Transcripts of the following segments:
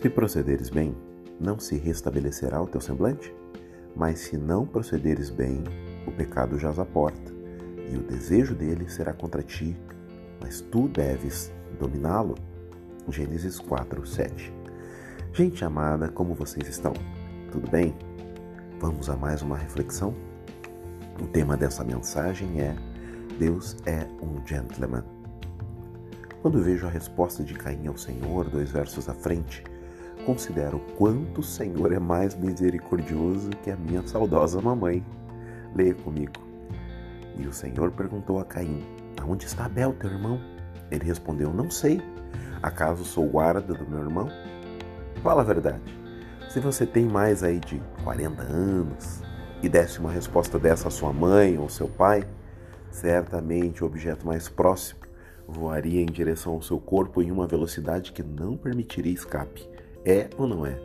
Se procederes bem, não se restabelecerá o teu semblante? Mas se não procederes bem, o pecado jaz à porta, e o desejo dele será contra ti, mas tu deves dominá-lo. Gênesis 4, 7. Gente amada, como vocês estão? Tudo bem? Vamos a mais uma reflexão? O tema dessa mensagem é Deus é um gentleman. Quando vejo a resposta de Caim ao Senhor, dois versos à frente, considero quanto o Senhor é mais misericordioso que a minha saudosa mamãe. Leia comigo. E o Senhor perguntou a Caim: Aonde está Abel, teu irmão? Ele respondeu: Não sei. Acaso sou guarda do meu irmão? Fala a verdade. Se você tem mais aí de 40 anos e desse uma resposta dessa à sua mãe ou seu pai, certamente o objeto mais próximo voaria em direção ao seu corpo em uma velocidade que não permitiria escape. É ou não é?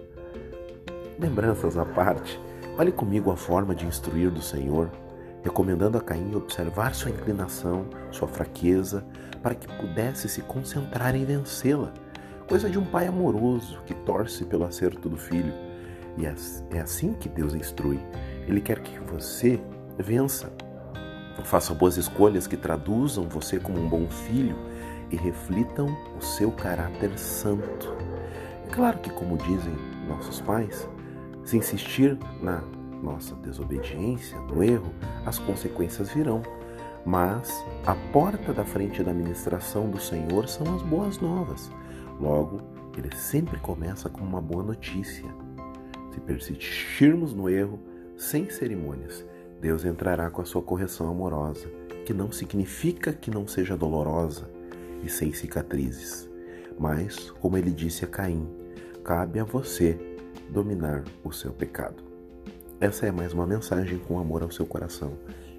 Lembranças à parte, olhe comigo a forma de instruir do Senhor, recomendando a Caim observar sua inclinação, sua fraqueza, para que pudesse se concentrar em vencê-la. Coisa de um pai amoroso que torce pelo acerto do filho. E é, assim que Deus instrui. Ele quer que você vença. Faça boas escolhas que traduzam você como um bom filho e reflitam o seu caráter santo. Claro que, como dizem nossos pais, se insistir na nossa desobediência, no erro, as consequências virão. Mas a porta da frente da administração do Senhor são as boas novas. Logo, ele sempre começa com uma boa notícia. Se persistirmos no erro, sem cerimônias, Deus entrará com a sua correção amorosa, que não significa que não seja dolorosa e sem cicatrizes. Mas, como ele disse a Caim, cabe a você dominar o seu pecado. Essa é mais uma mensagem com amor ao seu coração,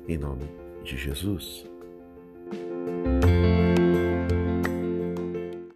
em nome de Jesus.